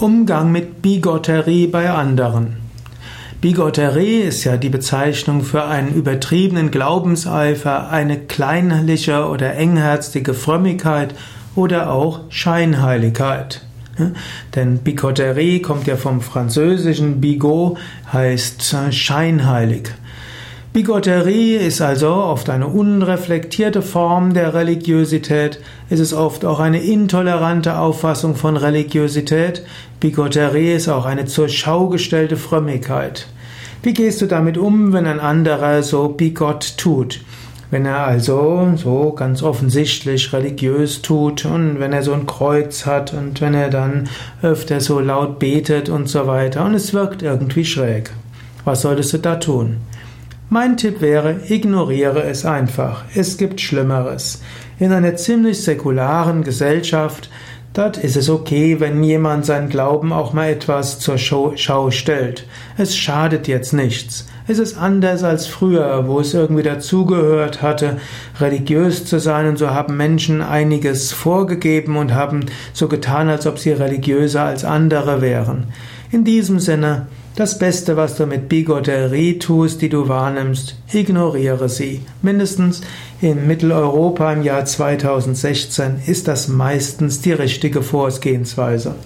Umgang mit Bigotterie bei anderen. Bigotterie ist ja die Bezeichnung für einen übertriebenen Glaubenseifer, eine kleinliche oder engherzige Frömmigkeit oder auch Scheinheiligkeit. Denn Bigotterie kommt ja vom französischen bigot, heißt scheinheilig. Bigotterie ist also oft eine unreflektierte Form der Religiosität. Es ist oft auch eine intolerante Auffassung von Religiosität. Bigotterie ist auch eine zur Schau gestellte Frömmigkeit. Wie gehst du damit um, wenn ein anderer so bigott tut? Wenn er also so ganz offensichtlich religiös tut und wenn er so ein Kreuz hat und wenn er dann öfter so laut betet und so weiter und es wirkt irgendwie schräg. Was solltest du da tun? Mein Tipp wäre, ignoriere es einfach. Es gibt Schlimmeres. In einer ziemlich säkularen Gesellschaft, dort ist es okay, wenn jemand seinen Glauben auch mal etwas zur Schau stellt. Es schadet jetzt nichts. Es ist anders als früher, wo es irgendwie dazugehört hatte, religiös zu sein und so haben Menschen einiges vorgegeben und haben so getan, als ob sie religiöser als andere wären. In diesem Sinne, das Beste, was du mit Bigotterie tust, die du wahrnimmst, ignoriere sie. Mindestens in Mitteleuropa im Jahr 2016 ist das meistens die richtige Vorgehensweise.